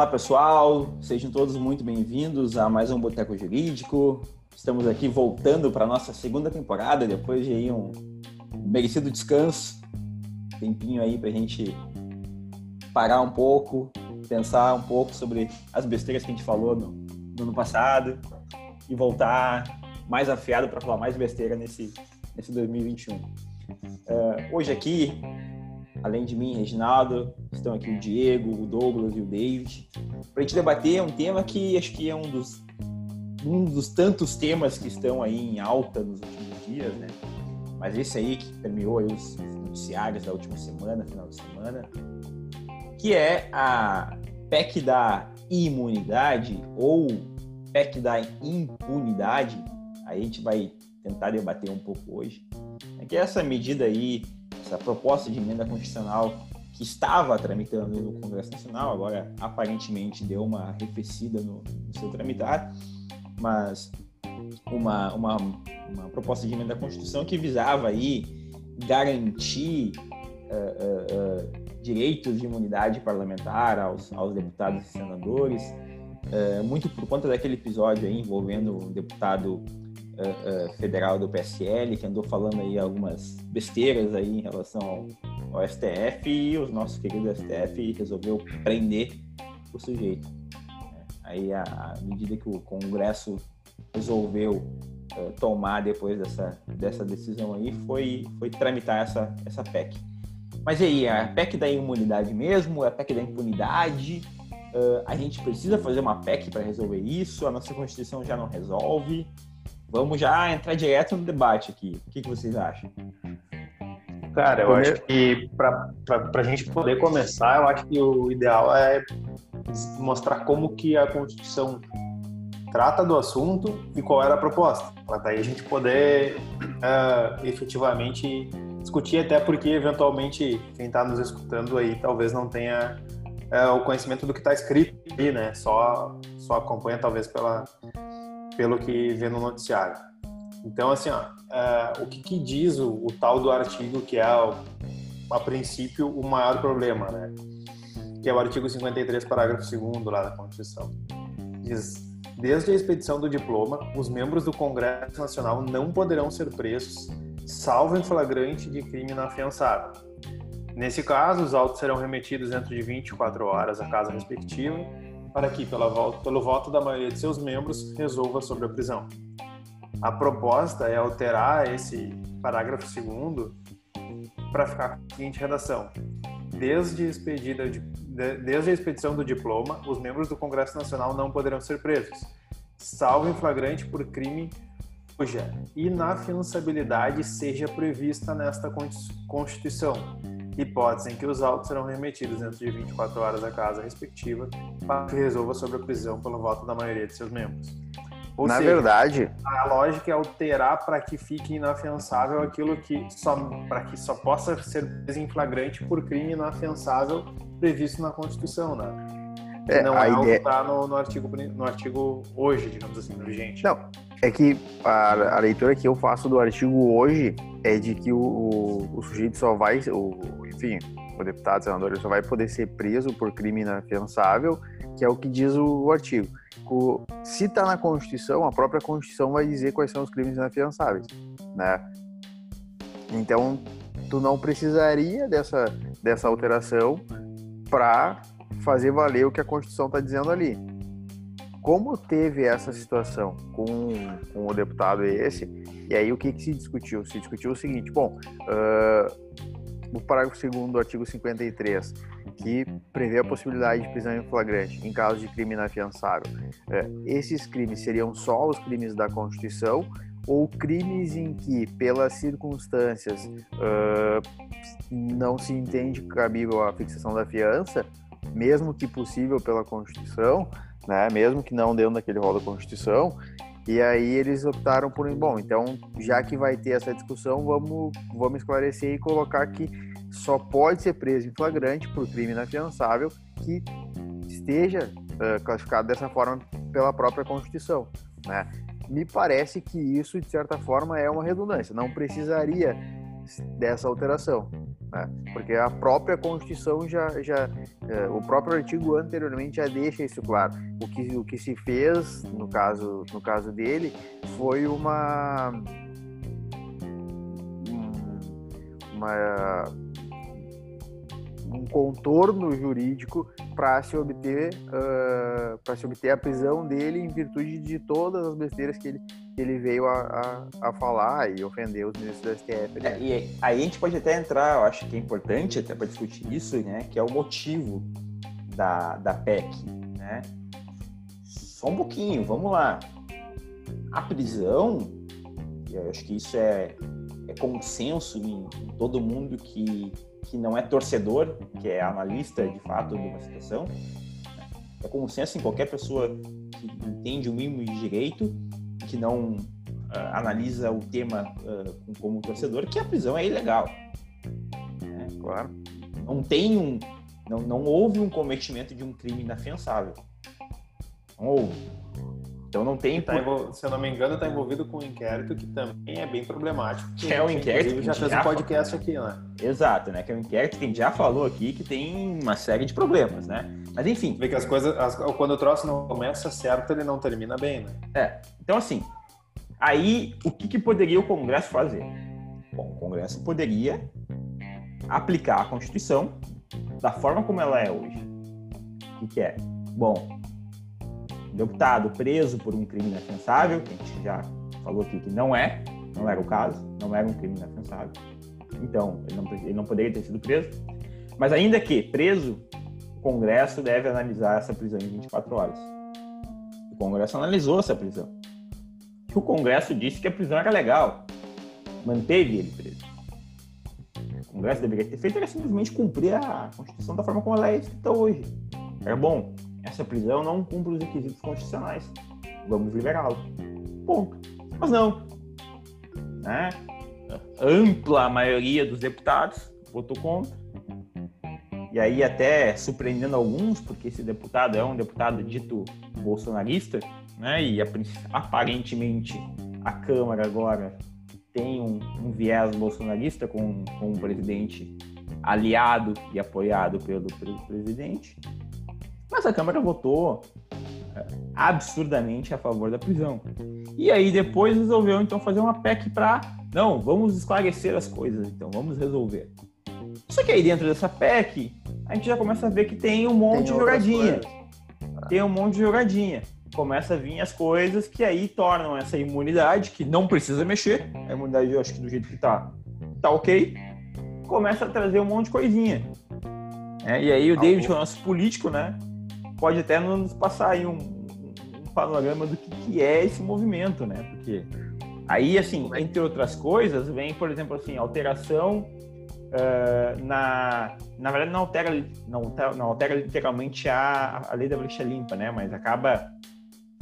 Olá pessoal, sejam todos muito bem-vindos a mais um Boteco Jurídico. Estamos aqui voltando para a nossa segunda temporada, depois de aí um merecido descanso, tempinho aí para a gente parar um pouco, pensar um pouco sobre as besteiras que a gente falou no, no ano passado e voltar mais afiado para falar mais besteira nesse, nesse 2021. Uh, hoje aqui Além de mim, Reginaldo, estão aqui o Diego, o Douglas e o David, para a gente debater um tema que acho que é um dos, um dos tantos temas que estão aí em alta nos últimos dias, né? Mas esse aí que permeou aí os noticiários da última semana, final de semana, que é a PEC da imunidade ou PEC da impunidade. Aí a gente vai tentar debater um pouco hoje. É que essa medida aí essa proposta de emenda constitucional que estava tramitando no Congresso Nacional, agora aparentemente deu uma arrefecida no, no seu tramitar, mas uma, uma, uma, proposta de emenda à Constituição que visava aí garantir uh, uh, uh, direitos de imunidade parlamentar aos, aos deputados e senadores, muito por conta daquele episódio envolvendo o deputado uh, federal do PSL, que andou falando aí algumas besteiras aí em relação ao, ao STF e os nossos queridos STF resolveu prender o sujeito. Aí a, a medida que o Congresso resolveu uh, tomar depois dessa, dessa decisão aí foi, foi tramitar essa, essa PEC. Mas e aí, a PEC da imunidade mesmo? A PEC da impunidade? Uh, a gente precisa fazer uma PEC para resolver isso? A nossa Constituição já não resolve? Vamos já entrar direto no debate aqui. O que, que vocês acham? Cara, eu acho que para a gente poder começar, eu acho que o ideal é mostrar como que a Constituição trata do assunto e qual era a proposta, para daí a gente poder uh, efetivamente discutir, até porque eventualmente quem está nos escutando aí talvez não tenha uh, o conhecimento do que está escrito ali, né? Só, só acompanha talvez pela, pelo que vê no noticiário. Então, assim, ó, uh, o que, que diz o, o, tal do artigo que é, a princípio, o maior problema, né? Que é o artigo 53, parágrafo 2 lá da Constituição. Diz, desde a expedição do diploma, os membros do Congresso Nacional não poderão ser presos, salvo em flagrante de crime inafiançável. Nesse caso, os autos serão remetidos dentro de 24 horas à casa respectiva para que, pela, pelo voto da maioria de seus membros, resolva sobre a prisão. A proposta é alterar esse parágrafo 2 para ficar com a seguinte redação: desde, expedida de, desde a expedição do diploma, os membros do Congresso Nacional não poderão ser presos, salvo em flagrante por crime cuja inafiançabilidade seja prevista nesta Constituição hipótese em que os autos serão remetidos dentro de 24 horas à casa respectiva para que resolva sobre a prisão pelo voto da maioria de seus membros. Ou Na seja, verdade, a lógica é alterar para que fique inafiançável aquilo que só para que só possa ser preso em flagrante por crime inafiançável previsto na Constituição, né? É, não é algo ideia... que está no, no, artigo, no artigo hoje, digamos assim, vigente. Não, é que a, a, leitura que eu faço do artigo hoje é de que o, o, o sujeito só vai, o, enfim, o deputado, senador, ele só vai poder ser preso por crime inafiançável, que é o que diz o, o artigo. O, se está na Constituição, a própria Constituição vai dizer quais são os crimes inafiançáveis, né? Então, tu não precisaria dessa, dessa alteração para fazer valer o que a Constituição está dizendo ali. Como teve essa situação com, com o deputado esse, e aí o que, que se discutiu? Se discutiu o seguinte, bom, uh, o parágrafo 2 do artigo 53, que prevê a possibilidade de prisão em flagrante em caso de crime inafiançável, uh, esses crimes seriam só os crimes da Constituição ou crimes em que, pelas circunstâncias, uh, não se entende cabível a fixação da fiança, mesmo que possível pela Constituição, né, mesmo que não dentro daquele rol da Constituição, e aí eles optaram por, bom, então já que vai ter essa discussão, vamos, vamos esclarecer e colocar que só pode ser preso em flagrante por crime inafiançável que esteja uh, classificado dessa forma pela própria Constituição, né? Me parece que isso, de certa forma, é uma redundância. Não precisaria dessa alteração. Né? Porque a própria Constituição já, já é, o próprio artigo anteriormente já deixa isso claro. O que, o que se fez no caso, no caso dele foi uma uma um contorno jurídico para se obter uh, para se obter a prisão dele em virtude de todas as besteiras que ele, que ele veio a, a, a falar e ofender os ministros do STF. Né? É, e aí a gente pode até entrar, eu acho que é importante até para discutir isso, né, que é o motivo da, da PEC, né? Só um pouquinho, vamos lá. A prisão, eu acho que isso é, é consenso em, em todo mundo que que não é torcedor, que é analista de fato de uma situação. É consenso em qualquer pessoa que entende o mínimo de direito, que não uh, analisa o tema uh, como torcedor, que a prisão é ilegal. É, claro. Não tem um, não, não houve um cometimento de um crime inafensável. Não houve. Então não tem. Tá Se eu não me engano, está envolvido com um inquérito que também é bem problemático. Que é um inquérito. Que já fez um podcast aqui, né? Exato, né? Que é um inquérito que a gente já falou aqui que tem uma série de problemas, né? Mas enfim. Vê que as coisas. As, quando o troço não começa certo, ele não termina bem, né? É. Então, assim. Aí, o que, que poderia o Congresso fazer? Bom, o Congresso poderia aplicar a Constituição da forma como ela é hoje. O que, que é? Bom, deputado preso por um crime inafensável, que a gente já falou aqui que não é, não era o caso, não era um crime inafensável. Então, ele não, ele não poderia ter sido preso. Mas ainda que preso, o Congresso deve analisar essa prisão em 24 horas. O Congresso analisou essa prisão. O Congresso disse que a prisão era legal. Manteve ele preso. O Congresso deveria ter feito era simplesmente cumprir a Constituição da forma como ela é escrita hoje. Era bom essa prisão não cumpre os requisitos constitucionais. Vamos liberá-lo. Ponto. Mas não. Né? A ampla maioria dos deputados votou contra. E aí até surpreendendo alguns, porque esse deputado é um deputado dito bolsonarista, né? E aparentemente a Câmara agora tem um, um viés bolsonarista com, o presidente aliado e apoiado pelo, pelo presidente. Mas a Câmara votou é, absurdamente a favor da prisão. E aí depois resolveu então fazer uma PEC para não, vamos esclarecer as coisas, então vamos resolver. Só que aí dentro dessa PEC, a gente já começa a ver que tem um monte tem de jogadinha. Tem um monte de jogadinha. Começa a vir as coisas que aí tornam essa imunidade, que não precisa mexer, a imunidade eu acho que do jeito que tá, tá ok, começa a trazer um monte de coisinha. É, e aí o David, que é o nosso político, né, pode até nos passar aí um, um panorama do que, que, é esse movimento, né? Porque aí, assim, entre outras coisas, vem, por exemplo, assim, alteração uh, na... Na verdade, não altera, não, não altera literalmente a, a lei da brecha limpa, né? Mas acaba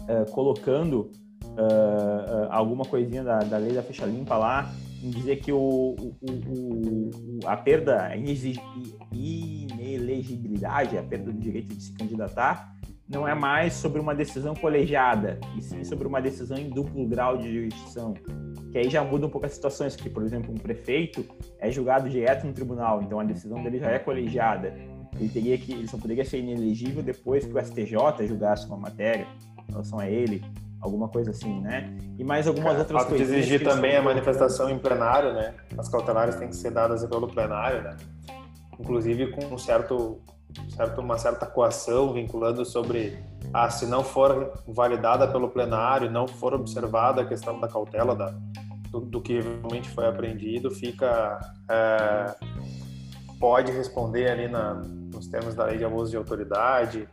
uh, colocando uh, alguma coisinha da, da lei da fecha limpa lá dizer que o, o, o, a perda, a inelegibilidade, a perda do direito de se candidatar, não é mais sobre uma decisão colegiada, e sim sobre uma decisão em duplo grau de jurisdição. Que aí já muda um pouco as situações, que, por exemplo, um prefeito é julgado direto no tribunal, então a decisão dele já é colegiada. Ele, teria que, ele só poderia ser inelegível depois que o STJ julgasse uma matéria em relação a ele alguma coisa assim, né? E mais algumas é, outras coisas. exigir também a manifestação em plenário, né? As cautelares têm que ser dadas pelo plenário, né? Inclusive com um certo, certo, uma certa coação vinculando sobre ah, se não for validada pelo plenário, não for observada a questão da cautela da, do, do que realmente foi apreendido, fica é, pode responder ali na, nos termos da lei de abuso de autoridade,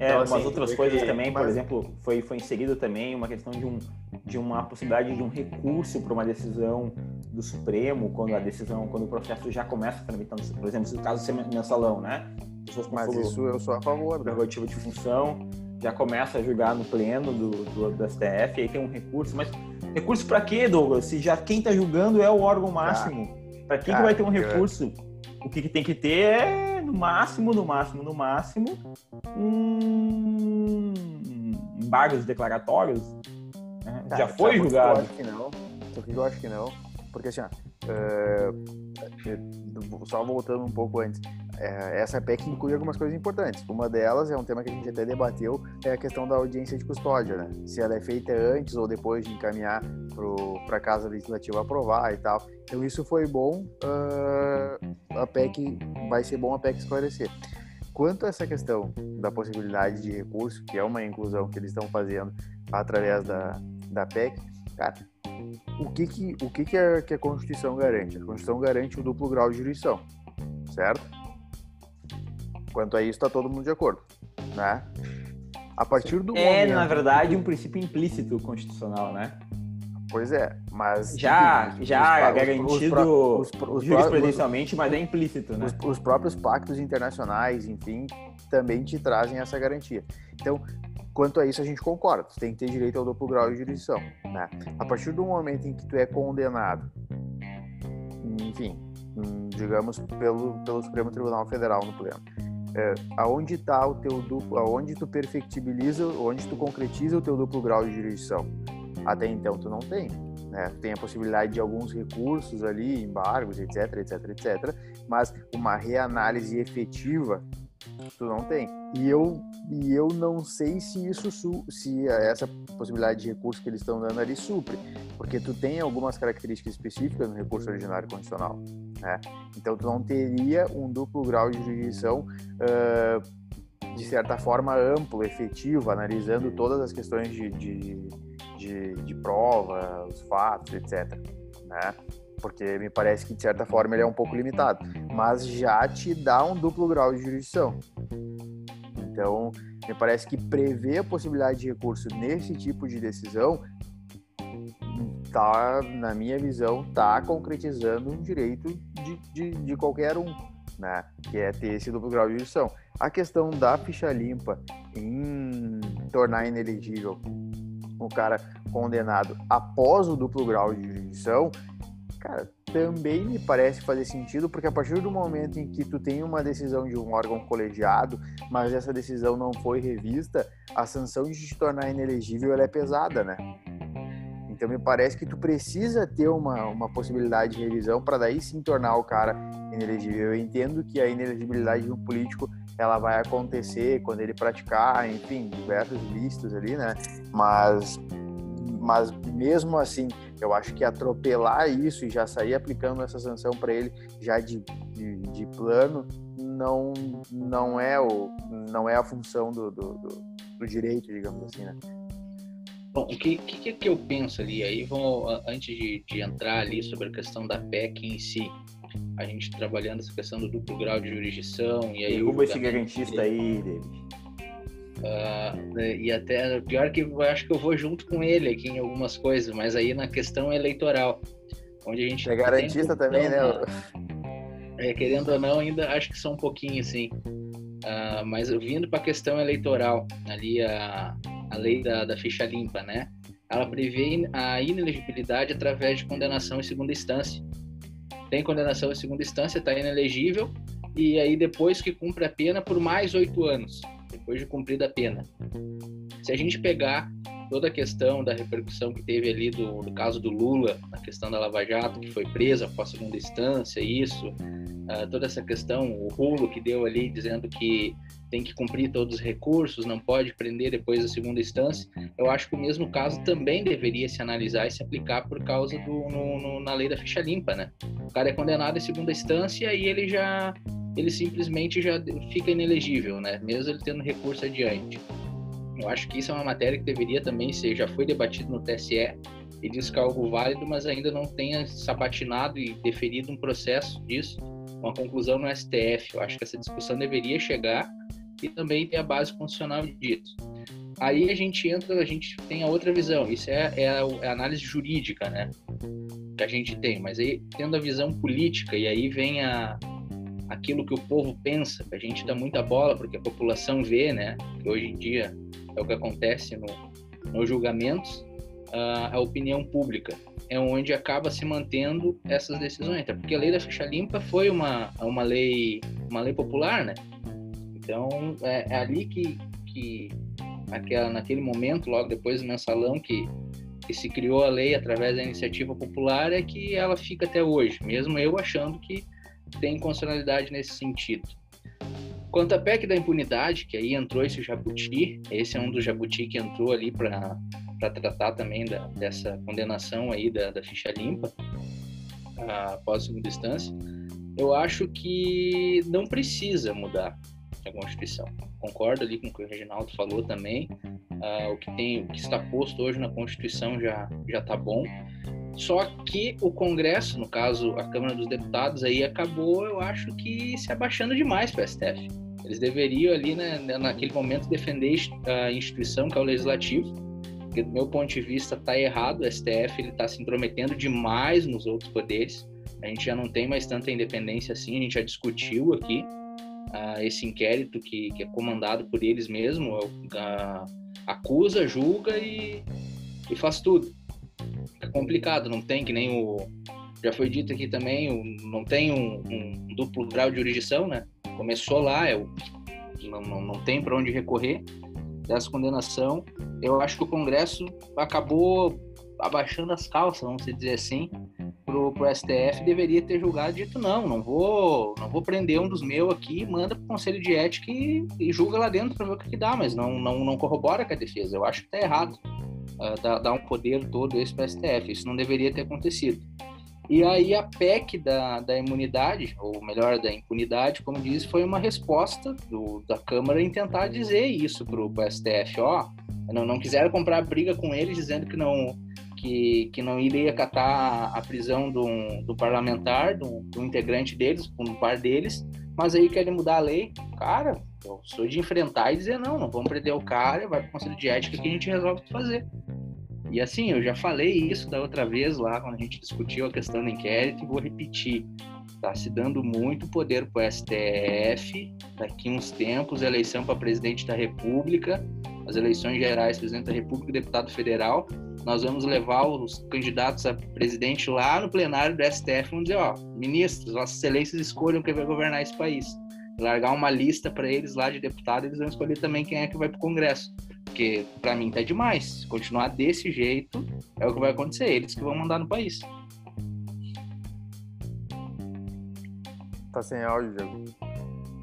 é, então, umas assim, outras coisas que... também, por exemplo, foi, foi inserido também uma questão de, um, de uma possibilidade de um recurso para uma decisão do Supremo, quando a decisão, quando o processo já começa tramitando, por exemplo, no caso ser mensalão, né? Pessoas com Mas isso eu sou a favor. Né? Prerrogativa de função, já começa a julgar no pleno do, do, do STF, aí tem um recurso, mas recurso para quê, Douglas? Se já quem está julgando é o órgão máximo, para quem que vai ter um recurso? O que, que tem que ter é no máximo, no máximo, no máximo, um embargos declaratórios. Né? Já foi julgado. Eu acho que não. Só que eu acho que não. Porque assim, ó, uh, só voltando um pouco antes, é, essa PEC inclui algumas coisas importantes. Uma delas é um tema que a gente até debateu, é a questão da audiência de custódia, né? Se ela é feita antes ou depois de encaminhar para a Casa Legislativa aprovar e tal. Então isso foi bom, uh, a PEC vai ser bom a PEC esclarecer. Quanto a essa questão da possibilidade de recurso, que é uma inclusão que eles estão fazendo através da, da PEC, cara, o que que, o que, que, a, que a Constituição garante? A Constituição garante o duplo grau de jurisdição, certo? Quanto a isso, está todo mundo de acordo, né? A partir do é, momento... na verdade, um princípio implícito constitucional, né? Pois é, mas... Já, enfim, já os, garantido os, os, jurisprudencialmente, mas é implícito, né? Os, próprios pactos internacionais, enfim, também te trazem essa garantia. Então, quanto a isso, a gente concorda. Tu tem que ter direito ao duplo grau de jurisdição, né? A partir do momento em que tu é condenado, enfim, digamos, pelo, pelo Supremo Tribunal Federal no pleno, é, aonde está o teu duplo, aonde tu perfectibiliza, onde tu concretiza o teu duplo grau de jurisdição. Até então tu não tem, né? Tem a possibilidade de alguns recursos ali, embargos, etc, etc, etc, mas uma reanálise efetiva tu não tem. E eu, e eu não sei se isso se essa possibilidade de recurso que eles estão dando ali supre, porque tu tem algumas características específicas no recurso originário condicional, né? Então tu não teria um duplo grau de jurisdição uh, de certa forma amplo, efetivo, analisando todas as questões de, de, de, de prova, os fatos, etc. Né? porque me parece que de certa forma ele é um pouco limitado, mas já te dá um duplo grau de jurisdição. Então, me parece que prever a possibilidade de recurso nesse tipo de decisão tá, na minha visão, tá concretizando um direito de, de, de qualquer um, né? Que é ter esse duplo grau de jurisdição. A questão da ficha limpa em tornar inelegível o cara condenado após o duplo grau de jurisdição Cara, também me parece fazer sentido, porque a partir do momento em que tu tem uma decisão de um órgão colegiado, mas essa decisão não foi revista, a sanção de te tornar inelegível é pesada, né? Então me parece que tu precisa ter uma, uma possibilidade de revisão para daí sim tornar o cara inelegível. Eu entendo que a inelegibilidade de um político ela vai acontecer quando ele praticar, enfim, diversos ilícitos ali, né? Mas mas mesmo assim, eu acho que atropelar isso e já sair aplicando essa sanção para ele já de, de, de, plano não, não, é o, não é a função do, do, do, do direito, digamos assim, né? Bom, o que, que, que eu penso ali? Aí, vamos, antes de, de entrar ali sobre a questão da PEC em si, a gente trabalhando essa questão do duplo grau de jurisdição e aí... Derruba esse garantista aí, David. Uh, e até pior que eu acho que eu vou junto com ele aqui em algumas coisas, mas aí na questão eleitoral, onde a gente é garantista também, né? É, querendo ou não, ainda acho que são um pouquinho assim. Uh, mas vindo para a questão eleitoral, ali a, a lei da, da ficha limpa, né? Ela prevê a inelegibilidade através de condenação em segunda instância. Tem condenação em segunda instância, está inelegível, e aí depois que cumpre a pena por mais oito anos depois de cumprida a pena. Se a gente pegar toda a questão da repercussão que teve ali do, do caso do Lula, na questão da Lava Jato, que foi presa após segunda instância, isso, uh, toda essa questão, o rulo que deu ali dizendo que tem que cumprir todos os recursos, não pode prender depois da segunda instância, eu acho que o mesmo caso também deveria se analisar e se aplicar por causa do no, no, na lei da ficha limpa, né? O cara é condenado em segunda instância e ele já ele simplesmente já fica inelegível, né? Mesmo ele tendo recurso adiante. Eu acho que isso é uma matéria que deveria também ser, já foi debatido no TSE e diz que é algo válido, mas ainda não tenha sabatinado e deferido um processo disso, uma conclusão no STF. Eu acho que essa discussão deveria chegar e também ter a base constitucional disso. Aí a gente entra, a gente tem a outra visão. Isso é, é, a, é a análise jurídica, né? Que a gente tem. Mas aí, tendo a visão política, e aí vem a, aquilo que o povo pensa, a gente dá muita bola porque a população vê, né? Que hoje em dia é o que acontece no, nos julgamentos, uh, a opinião pública é onde acaba se mantendo essas decisões, até porque a lei da ficha limpa foi uma, uma lei uma lei popular, né? Então é, é ali que, que aquela, naquele momento, logo depois do mensalão, que, que se criou a lei através da iniciativa popular, é que ela fica até hoje, mesmo eu achando que tem constitucionalidade nesse sentido. Quanto à PEC da impunidade, que aí entrou esse jabuti, esse é um dos jabuti que entrou ali para tratar também da, dessa condenação aí da, da ficha limpa, após segunda instância, eu acho que não precisa mudar a Constituição. Concordo ali com o que o Reginaldo falou também. Uh, o que tem, o que está posto hoje na Constituição já já está bom. Só que o Congresso, no caso a Câmara dos Deputados, aí acabou, eu acho que se abaixando demais para o STF. Eles deveriam ali, né, naquele momento, defender a instituição que é o Legislativo, porque do meu ponto de vista está errado. O STF ele está se intrometendo demais nos outros poderes. A gente já não tem mais tanta independência assim. A gente já discutiu aqui uh, esse inquérito que, que, é comandado por eles mesmos, uh, acusa, julga e, e faz tudo é complicado, não tem que nem o. Já foi dito aqui também, não tem um, um duplo grau de jurisdição, né? Começou lá, é o, não, não, não tem para onde recorrer dessa condenação. Eu acho que o Congresso acabou abaixando as calças, vamos dizer assim, pro, pro STF deveria ter julgado dito não, não vou, não vou prender um dos meus aqui, manda pro Conselho de Ética e, e julga lá dentro para ver o que, que dá, mas não, não, não corrobora com a defesa. Eu acho que tá errado uh, dar, dar, um poder todo esse para o STF. Isso não deveria ter acontecido. E aí a PEC da, da imunidade, ou melhor, da impunidade, como diz, foi uma resposta do, da Câmara em tentar dizer isso para o STF. Ó, não, não quiseram comprar briga com eles dizendo que não, que, que não iria acatar a prisão do, do parlamentar, do, do integrante deles, um par deles, mas aí querem mudar a lei. Cara, eu sou de enfrentar e dizer, não, não vamos prender o cara, vai para o conselho de ética que a gente resolve fazer. E assim, eu já falei isso da outra vez lá, quando a gente discutiu a questão do inquérito, e vou repetir. Está se dando muito poder para o STF, daqui uns tempos, eleição para presidente da República, as eleições gerais, presidente da República e deputado federal, nós vamos levar os candidatos a presidente lá no plenário do STF, vamos dizer, ó, ministros, vossas excelências escolham quem vai governar esse país. Largar uma lista para eles lá de deputados, eles vão escolher também quem é que vai para o Congresso porque para mim tá demais. Se continuar desse jeito, é o que vai acontecer. Eles que vão mandar no país. Tá sem áudio, Diego.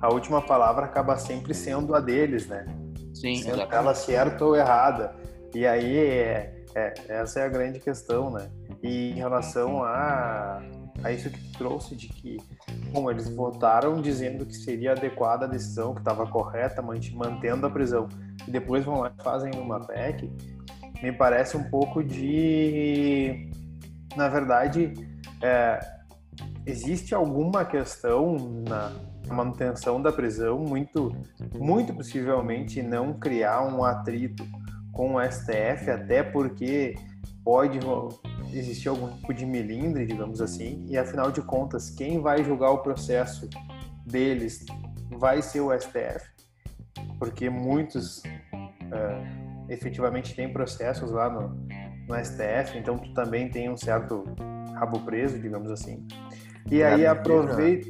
A última palavra acaba sempre sendo a deles, né? Sim, sendo exatamente. ela certa ou errada. E aí, é, é, essa é a grande questão, né? E em relação a, a isso que trouxe de que, bom, eles votaram dizendo que seria adequada a decisão, que estava correta, mantendo a prisão e depois vão lá e fazem uma PEC, me parece um pouco de. Na verdade, é, existe alguma questão na manutenção da prisão, muito, muito possivelmente não criar um atrito com o STF, até porque pode existir algum tipo de milindre, digamos assim, e afinal de contas, quem vai julgar o processo deles vai ser o STF porque muitos uh, efetivamente têm processos lá no, no STF, então tu também tem um certo rabo preso, digamos assim. E é aí aproveita.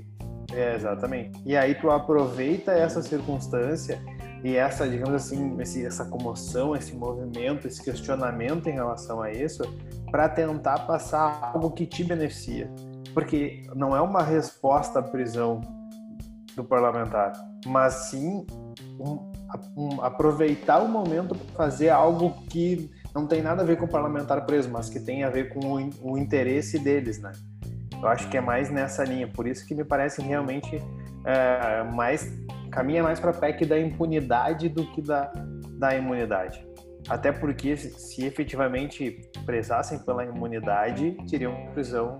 É, exatamente. E aí tu aproveita essa circunstância e essa, digamos assim, esse, essa comoção, esse movimento, esse questionamento em relação a isso, para tentar passar algo que te beneficia. Porque não é uma resposta à prisão do parlamentar, mas sim um, um, aproveitar o momento para fazer algo que não tem nada a ver com o parlamentar preso, mas que tem a ver com o, o interesse deles, né? Eu acho que é mais nessa linha, por isso que me parece realmente é, mais caminha mais para a PEC da impunidade do que da, da imunidade. Até porque se, efetivamente prezassem pela imunidade, teriam prisão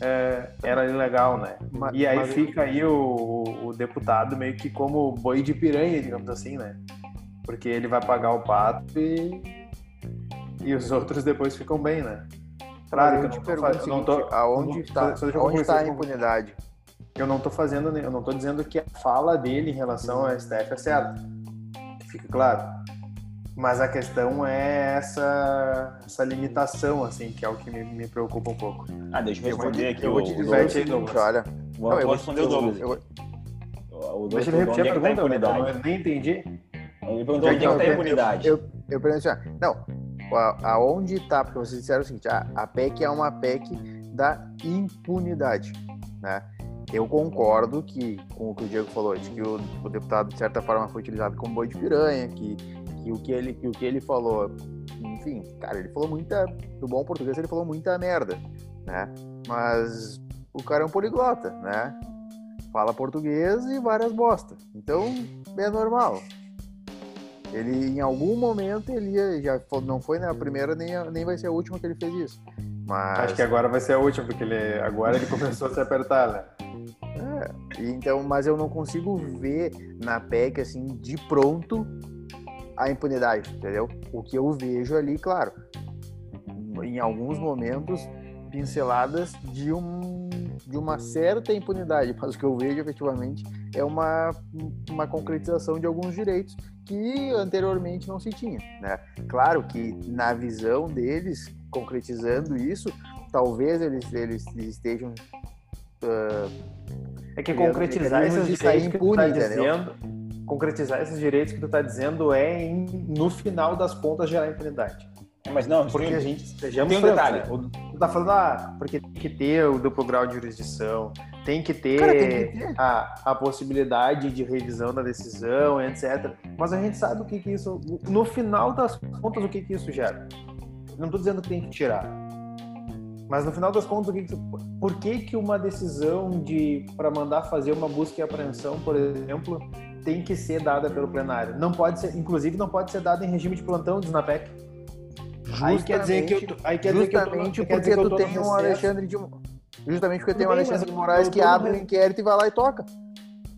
é, era ilegal, né? E aí fica aí o, o, deputado meio que como boi de piranha, digamos assim, né? Porque ele vai pagar o pato e, e os outros depois ficam bem, né? Claro, eu, eu te pergunto não tô, aonde está tá a impunidade? Eu não tô fazendo, eu não tô dizendo que a fala dele em relação ao STF é certa. Fica claro. Mas a questão é essa, essa limitação, assim, que é o que me, me preocupa um pouco. Ah, deixa eu responder aqui. Eu vou te dizer o seguinte, olha. Vou, não, eu vou responder o Douglas. deixa eu repetir a pergunta, eu nem entendi. Ele perguntou onde é está a impunidade. Eu, eu, eu assim, não, aonde está, porque vocês disseram o seguinte, a, a PEC é uma PEC da impunidade, né? Eu concordo que com o que o Diego falou, de que o, o deputado de certa forma foi utilizado como boi de piranha, que, que o que ele que o que ele falou, enfim, cara, ele falou muita, no bom português ele falou muita merda, né? Mas o cara é um poliglota, né? Fala português e várias bosta. Então é normal. Ele em algum momento ele já não foi na primeira nem nem vai ser a última que ele fez isso. Mas... Acho que agora vai ser a última porque ele agora ele começou a se apertar, né? É, então, mas eu não consigo ver na PEC assim de pronto a impunidade, entendeu? O que eu vejo ali, claro, em alguns momentos pinceladas de um de uma certa impunidade, mas o que eu vejo efetivamente é uma, uma concretização de alguns direitos que anteriormente não se tinha, né? Claro que na visão deles, concretizando isso, talvez eles, eles estejam uh, é que concretizar esses direitos impune, que tu tá dizendo, concretizar esses direitos que tu tá dizendo é em, no final das contas gerar impunidade. É, mas não, porque a gente sejamos tem um detalhe. Né? Tu tá falando, ah, porque tem que ter o duplo grau de jurisdição, tem que ter, Cara, tem que ter. A, a possibilidade de revisão da decisão, etc. Mas a gente sabe o que que isso, no final das contas, o que que isso gera. Não tô dizendo que tem que tirar, mas no final das contas, por que, que uma decisão de para mandar fazer uma busca e apreensão, por exemplo, tem que ser dada pelo plenário? Não pode ser, inclusive, não pode ser dada em regime de plantão, diz na PEC. Aí quer dizer que eu, aí quer dizer que eu tô, porque quer dizer que eu tu tem um Alexandre de justamente porque tem um Alexandre de Moraes que abre o inquérito e vai lá e toca.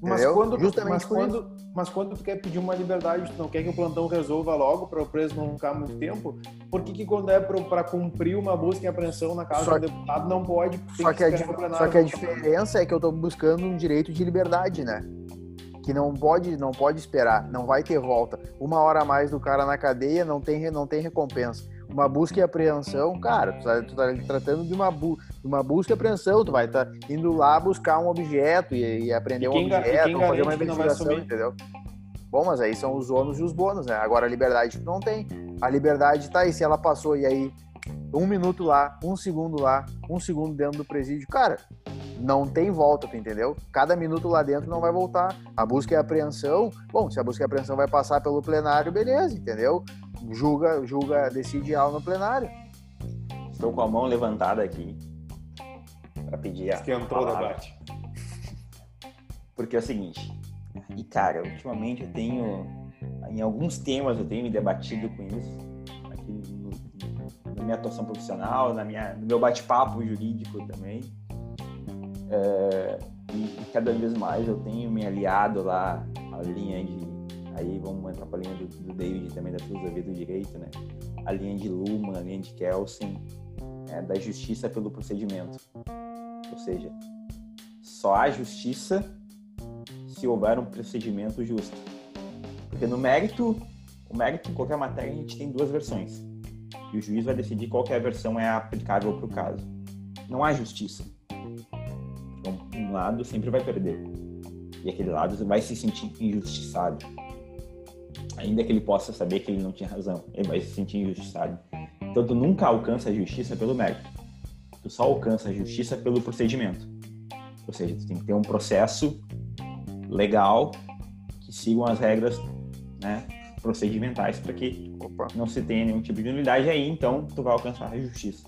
Mas quando, mas quando, mas quando tu quer pedir uma liberdade, tu não quer que o plantão resolva logo para o preso não ficar muito tempo, por que, que quando é para cumprir uma busca e apreensão na casa só, do deputado não pode? Só que, a, só que a diferença é que eu estou buscando um direito de liberdade, né? Que não pode, não pode esperar, não vai ter volta. Uma hora a mais do cara na cadeia não tem, não tem recompensa uma busca e apreensão, cara, tu tá, tu tá tratando de uma, bu uma busca e apreensão, tu vai estar tá indo lá buscar um objeto e, e aprender e um objeto, fazer uma investigação, entendeu? Bom, mas aí são os ônus e os bônus, né? Agora a liberdade tu não tem. A liberdade tá aí, se ela passou e aí um minuto lá, um segundo lá, um segundo dentro do presídio, cara, não tem volta, tu entendeu? Cada minuto lá dentro não vai voltar. A busca e a apreensão, bom, se a busca e a apreensão vai passar pelo plenário, beleza, entendeu? julga, julga, decide algo no plenário. Estou com a mão levantada aqui para pedir a Esquentou o debate. Porque é o seguinte, e cara, ultimamente eu tenho, em alguns temas eu tenho me debatido com isso, na minha atuação profissional, na minha, no meu bate-papo jurídico também. É, e, e, cada vez mais eu tenho me aliado lá à linha de Aí vamos entrar para a linha do, do, David também da filosofia do direito, né? A linha de Luhmann, a linha de Kelsen, é, da justiça pelo procedimento. Ou seja, só há justiça se houver um procedimento justo. Porque no mérito, o mérito em qualquer matéria a gente tem duas versões. E o juiz vai decidir qual é a versão é aplicável para o caso. Não há justiça. Então, um lado sempre vai perder. E aquele lado vai se sentir injustiçado ainda que ele possa saber que ele não tinha razão, ele vai se sentir injustiçado. Então, tu nunca alcança a justiça pelo mérito. Tu só alcança a justiça pelo procedimento. Ou seja, tu tem que ter um processo legal que sigam as regras né, procedimentais para que Opa. não se tenha nenhum tipo de nulidade. Aí, então, tu vai alcançar a justiça.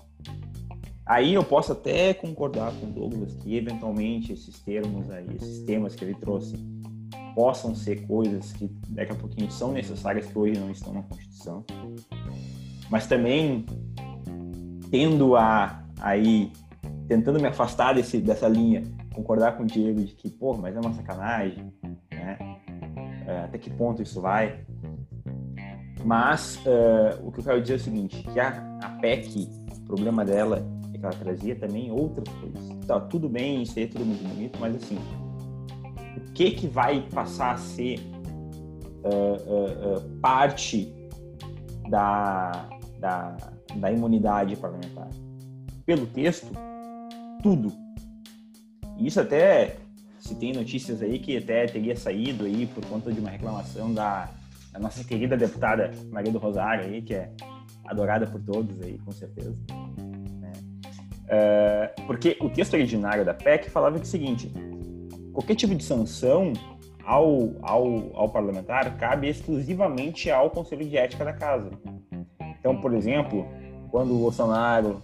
Aí eu posso até concordar com o Douglas que, eventualmente, esses termos aí, esses temas que ele trouxe, possam ser coisas que daqui a pouquinho são necessárias que hoje não estão na Constituição, mas também tendo a aí tentando me afastar desse, dessa linha, concordar com o Diego de que, pô, mas é uma sacanagem, né? É, até que ponto isso vai? Mas uh, o que eu quero dizer é o seguinte, que a, a PEC, o problema dela é que ela trazia também outras coisas. Tá, tudo bem, isso aí é tudo muito bonito, mas assim, o que que vai passar a ser uh, uh, parte da, da, da imunidade parlamentar? Pelo texto, tudo. Isso até se tem notícias aí que até teria saído aí por conta de uma reclamação da, a nossa querida deputada Maria do Rosário aí, que é adorada por todos aí, com certeza. É, porque o texto originário da PEC falava é o seguinte: qualquer tipo de sanção ao, ao, ao parlamentar cabe exclusivamente ao Conselho de Ética da Casa. Então, por exemplo, quando o Bolsonaro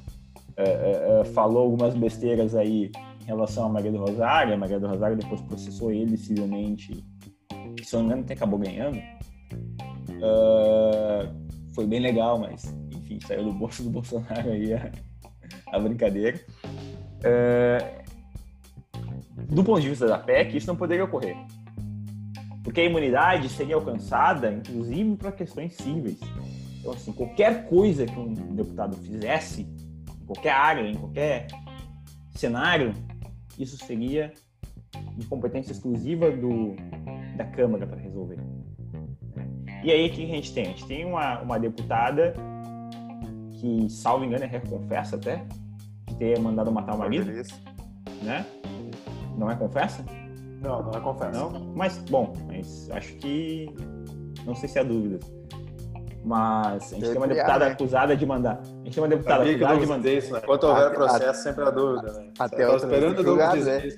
é, é, é falou algumas besteiras aí em relação a Maria do Rosário, a Maria do Rosário depois processou ele civilmente, se não me engano até acabou ganhando. Uh, foi bem legal, mas enfim, saiu do bolso do Bolsonaro aí a, a brincadeira. Uh, do ponto de vista da PEC, isso não poderia ocorrer. Porque a imunidade seria alcançada, inclusive, para questões cíveis. Então, assim, qualquer coisa que um deputado fizesse, em qualquer área, em qualquer cenário, isso seria de competência exclusiva do, da Câmara para resolver. E aí, o que a gente tem? A gente tem uma, uma deputada que, salvo engano, é reconfessa até, de ter mandado matar o marido. Né? Não é confessa? Não, não é confessa. Não? Mas, bom, mas acho que. Não sei se há dúvidas. Mas a gente tem uma deputada né? acusada de mandar. A gente tem uma deputada acusada de mandar. Isso, né? Enquanto houver processo, sempre há dúvida. Né? Até o esperando julgado, né?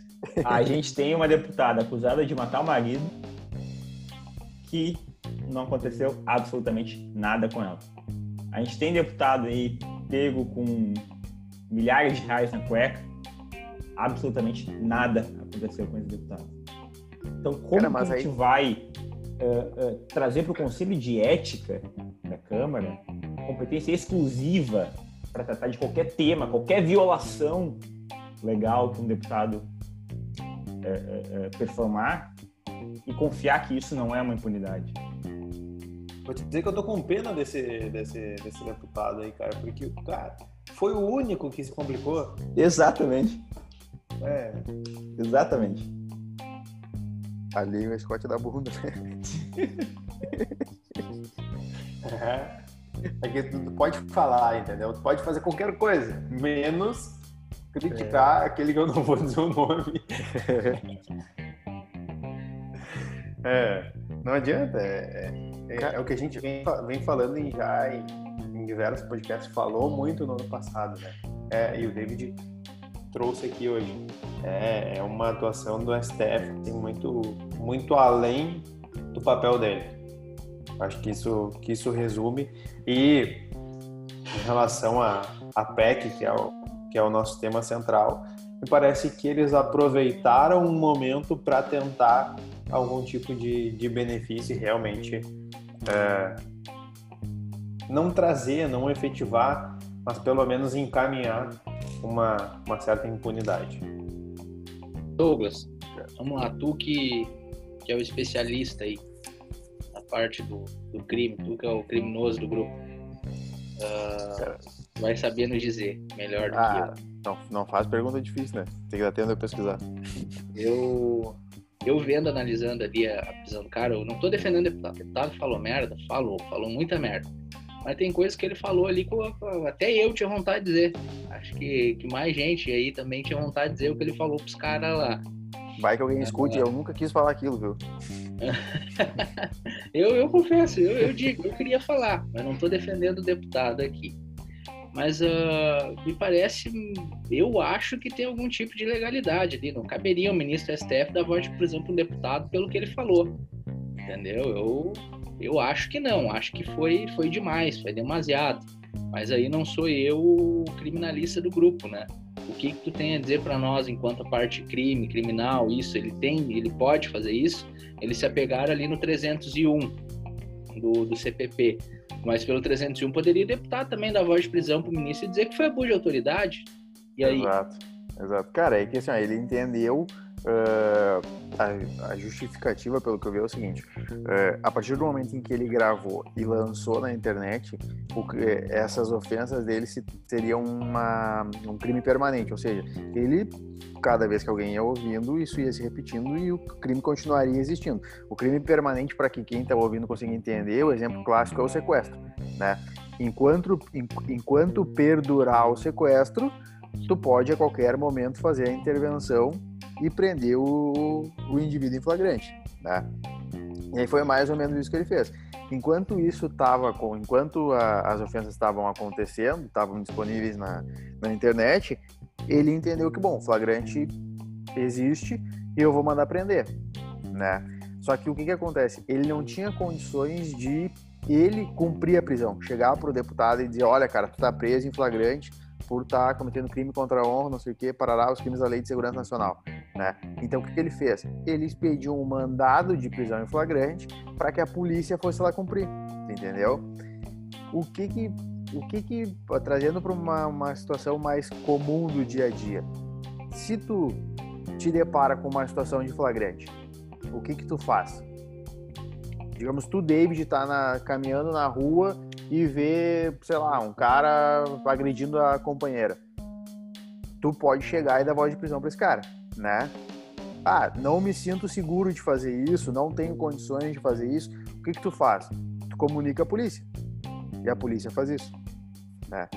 A gente tem uma deputada acusada de matar o marido que não aconteceu absolutamente nada com ela. A gente tem deputado aí pego com milhares de reais na cueca, absolutamente nada aconteceu com esse deputado. Então, como Cara, a gente aí... vai uh, uh, trazer para o Conselho de Ética da Câmara competência exclusiva para tratar de qualquer tema, qualquer violação legal que um deputado uh, performar e confiar que isso não é uma impunidade? Vou te dizer que eu tô com pena desse, desse, desse deputado aí, cara, porque, cara, foi o único que se complicou. Exatamente. É. Exatamente. Ali o Scott da bunda, né? é. É que tu pode falar, entendeu? Tu pode fazer qualquer coisa, menos criticar é. aquele que eu não vou dizer o nome. é, não adianta. É, é, é, o que a gente vem, vem falando em, já em, em, diversos podcasts, falou muito no ano passado, né? É, e o David trouxe aqui hoje. É, é uma atuação do STF assim, muito, muito além do papel dele. Acho que isso, que isso resume. E em relação à a, a PEC, que é, o, que é o nosso tema central, me parece que eles aproveitaram um momento para tentar algum tipo de, de benefício e realmente é, não trazer, não efetivar, mas pelo menos encaminhar uma, uma certa impunidade. Douglas, vamos lá, tu que, que é o especialista aí na parte do, do crime, tu que é o criminoso do grupo, uh, vai saber nos dizer melhor do ah, que eu. Não, não faz pergunta difícil, né? Tem que dar tempo de pesquisar. Eu eu vendo, analisando ali a, a prisão do cara, eu não tô defendendo o deputado. O deputado falou merda, falou, falou muita merda. Mas tem coisas que ele falou ali que até eu tinha vontade de dizer. Acho que, que mais gente aí também tinha vontade de dizer o que ele falou pros caras lá. Vai que alguém escute, eu nunca quis falar aquilo, viu? eu, eu confesso, eu, eu digo, eu queria falar, mas não tô defendendo o deputado aqui. Mas uh, me parece, eu acho que tem algum tipo de legalidade ali. Não caberia o ministro STF dar voz de prisão para um deputado pelo que ele falou. Entendeu? Eu, eu acho que não. Acho que foi, foi demais, foi demasiado. Mas aí não sou eu o criminalista do grupo, né? O que, que tu tem a dizer para nós enquanto parte crime, criminal, isso? Ele tem, ele pode fazer isso? Eles se apegaram ali no 301 do, do CPP mas pelo 301 poderia deputar também da voz de prisão para o ministro e dizer que foi abuso de autoridade. E aí? Exato, exato. Cara, é que assim, ó, ele entendeu uh, a, a, justificativa, pelo que eu vi, é o seguinte: uh, a partir do momento em que ele gravou e lançou na internet, o, essas ofensas dele se, seriam uma, um crime permanente, ou seja, ele cada vez que alguém ia ouvindo, isso ia se repetindo e o crime continuaria existindo. O crime permanente, para que quem está ouvindo consiga entender, o exemplo clássico é o sequestro, né? Enquanto, enquanto perdurar o sequestro, tu pode a qualquer momento fazer a intervenção e prender o, o indivíduo em flagrante, né? E aí foi mais ou menos isso que ele fez. enquanto isso estava enquanto a, as ofensas estavam acontecendo, estavam disponíveis na, na internet, ele entendeu que bom, flagrante existe e eu vou mandar prender, né? Só que o que que acontece? Ele não tinha condições de ele cumprir a prisão, chegar para o deputado e dizer, olha, cara, tu tá preso em flagrante por estar tá cometendo crime contra a honra, não sei o que, parará os crimes da Lei de Segurança Nacional, né? Então o que, que ele fez? Ele expediu um mandado de prisão em flagrante para que a polícia fosse lá cumprir, entendeu? O que que o que que trazendo para uma, uma situação mais comum do dia a dia, se tu te depara com uma situação de flagrante, o que que tu faz? Digamos, tu, David, tá na, caminhando na rua e vê, sei lá, um cara agredindo a companheira. Tu pode chegar e dar voz de prisão para esse cara, né? Ah, não me sinto seguro de fazer isso, não tenho condições de fazer isso. O que que tu faz? Tu comunica a polícia. E a polícia faz isso. Né?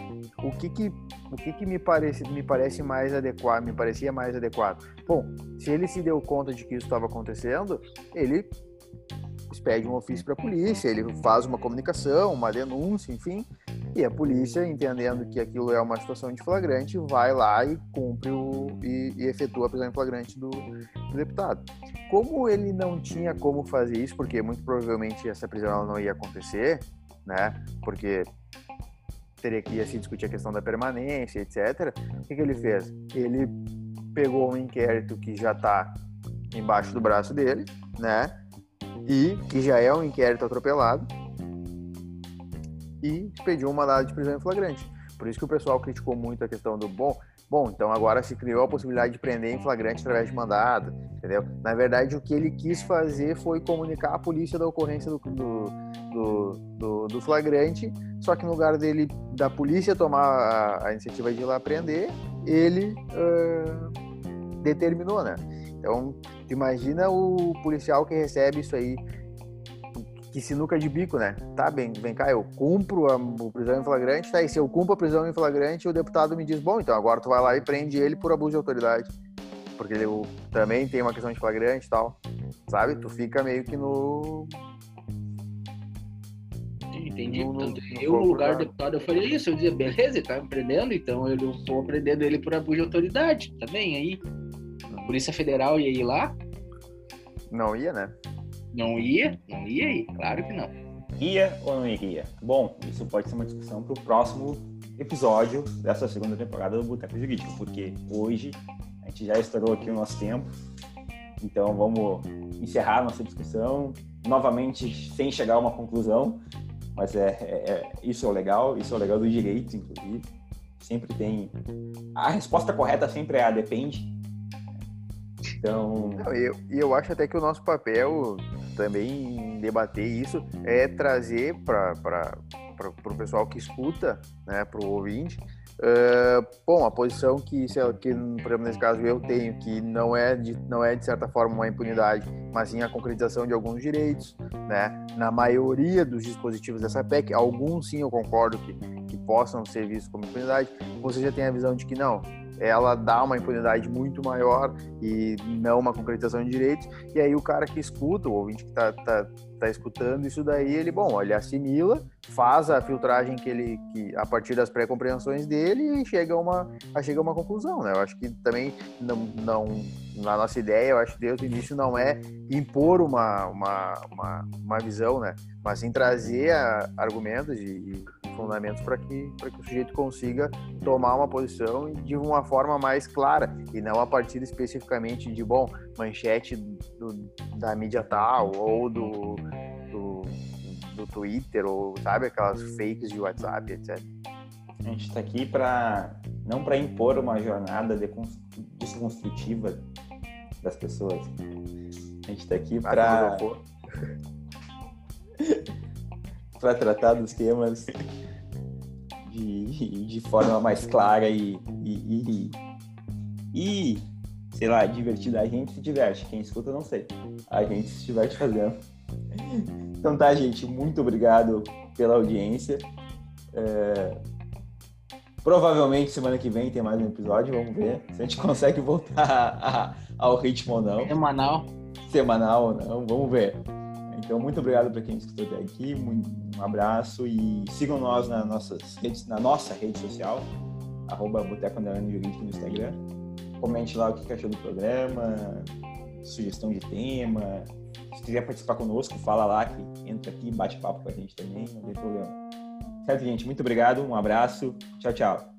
O que que, o que, que me, parece, me parece mais adequado, me parecia mais adequado? Bom, se ele se deu conta de que isso estava acontecendo, ele pede um ofício para a polícia, ele faz uma comunicação, uma denúncia, enfim, e a polícia, entendendo que aquilo é uma situação de flagrante, vai lá e cumpre o, e, e efetua a prisão em flagrante do, do, deputado. Como ele não tinha como fazer isso, porque muito provavelmente essa prisão não ia acontecer, né? Porque teria que se discutir a questão da permanência, etc. O que, que ele fez? Ele pegou um inquérito que já está embaixo do braço dele, né? E que já é um inquérito atropelado e pediu um mandado de prisão em flagrante. Por isso que o pessoal criticou muito a questão do bom. Bom, então agora se criou a possibilidade de prender em flagrante através de mandado, entendeu? Na verdade, o que ele quis fazer foi comunicar à polícia da ocorrência do, do, do, do, do flagrante, só que no lugar dele, da polícia tomar a, a iniciativa de ir lá prender, ele uh, determinou, né? Então, imagina o policial que recebe isso aí, que sinuca de bico, né? Tá bem, vem cá, eu cumpro a prisão em flagrante, tá? E se eu cumpro a prisão em flagrante, o deputado me diz, bom, então agora tu vai lá e prende ele por abuso de autoridade. Porque ele também tem uma questão de flagrante e tal. Sabe? Tu fica meio que no. Entendi. No, no, eu, no lugar do deputado, eu faria isso. Eu dizia, beleza, ele tá me prendendo, então eu vou prendendo ele por abuso de autoridade. Tá bem aí? Polícia Federal ia ir lá? Não ia, né? Não ia? Não ia ir, claro que não. Ia ou não iria? Bom, isso pode ser uma discussão para o próximo episódio dessa segunda temporada do Boteco Jurídico, porque hoje a gente já estourou aqui o nosso tempo, então vamos encerrar nossa discussão, novamente sem chegar a uma conclusão, mas é, é, é isso é o legal, isso é o legal do direito, inclusive. Sempre tem. A resposta correta sempre é a depende, então. E eu, eu acho até que o nosso papel também debater isso é trazer para o pessoal que escuta, né, para o ouvinte, Uh, bom, a posição que, que, por exemplo, nesse caso eu tenho, que não é, de, não é de certa forma uma impunidade, mas sim a concretização de alguns direitos, né? Na maioria dos dispositivos dessa PEC, alguns sim eu concordo que, que possam ser vistos como impunidade, você já tem a visão de que não, ela dá uma impunidade muito maior e não uma concretização de direitos. E aí o cara que escuta, o ouvinte que está tá, tá escutando isso daí, ele, bom, ele assimila, faz a filtragem que ele, que, a partir das pré-compreensões dele e chega a uma, chega a uma conclusão, né? Eu acho que também não, não, na nossa ideia, eu acho que desde o início não é impor uma, uma, uma, uma visão, né? Mas sim trazer a, argumentos e, e fundamentos para que, que o sujeito consiga tomar uma posição de uma forma mais clara e não a partir especificamente de, bom, manchete do, da mídia tal ou do, do, do Twitter ou, sabe, aquelas fakes de WhatsApp, etc. A gente está aqui para não para impor uma jornada desconstrutiva das pessoas. A gente está aqui para para tratar dos temas de, de forma mais clara e, e, e, e, sei lá, divertida. A gente se diverte, quem escuta não sei. A gente se diverte fazendo. Então tá, gente, muito obrigado pela audiência. É... Provavelmente semana que vem tem mais um episódio, vamos ver se a gente consegue voltar ao ritmo ou não. Semanal. Semanal ou não, vamos ver. Então, muito obrigado para quem escutou até aqui. Um abraço e sigam nós na, nossas redes, na nossa rede social, arroba Boteco Jurídico no Instagram. Comente lá o que achou do programa, sugestão de tema. Se quiser participar conosco, fala lá que entra aqui bate papo com a gente também, não tem problema. Certo, gente? Muito obrigado, um abraço. Tchau, tchau.